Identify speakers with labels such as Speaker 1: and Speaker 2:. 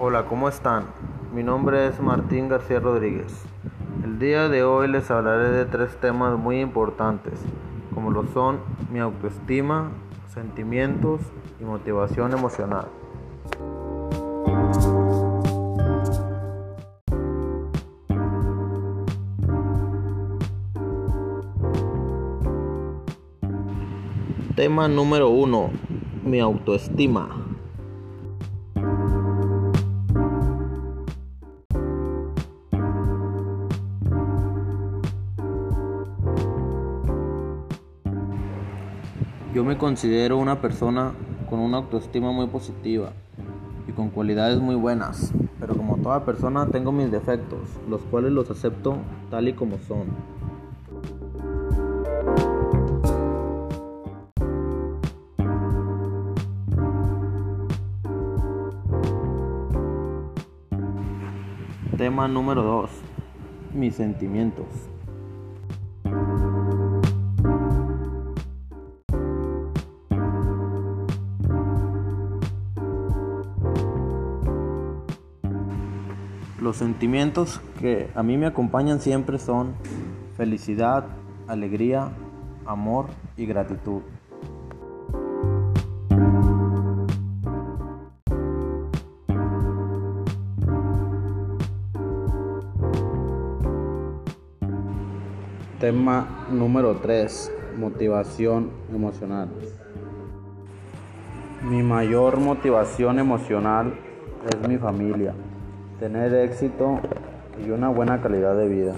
Speaker 1: Hola, ¿cómo están? Mi nombre es Martín García Rodríguez. El día de hoy les hablaré de tres temas muy importantes, como lo son mi autoestima, sentimientos y motivación emocional. Tema número 1. Mi autoestima. Yo me considero una persona con una autoestima muy positiva y con cualidades muy buenas, pero como toda persona tengo mis defectos, los cuales los acepto tal y como son. Tema número 2. Mis sentimientos. Los sentimientos que a mí me acompañan siempre son felicidad, alegría, amor y gratitud. Tema número 3. Motivación emocional. Mi mayor motivación emocional es mi familia, tener éxito y una buena calidad de vida.